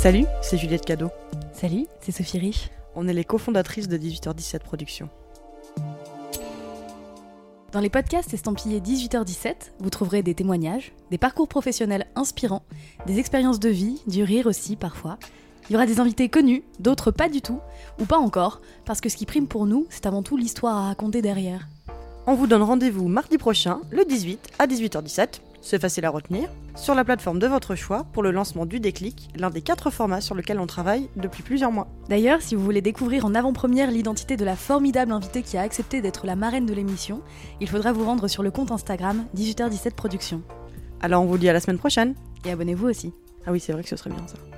Salut, c'est Juliette Cadeau. Salut, c'est Sophie Rich. On est les cofondatrices de 18h17 Productions. Dans les podcasts estampillés 18h17, vous trouverez des témoignages, des parcours professionnels inspirants, des expériences de vie, du rire aussi parfois. Il y aura des invités connus, d'autres pas du tout, ou pas encore, parce que ce qui prime pour nous, c'est avant tout l'histoire à raconter derrière. On vous donne rendez-vous mardi prochain, le 18 à 18h17, c'est facile à retenir, sur la plateforme de votre choix pour le lancement du déclic, l'un des quatre formats sur lequel on travaille depuis plusieurs mois. D'ailleurs, si vous voulez découvrir en avant-première l'identité de la formidable invitée qui a accepté d'être la marraine de l'émission, il faudra vous rendre sur le compte Instagram 18h17 Productions. Alors on vous dit à la semaine prochaine. Et abonnez-vous aussi. Ah oui, c'est vrai que ce serait bien ça.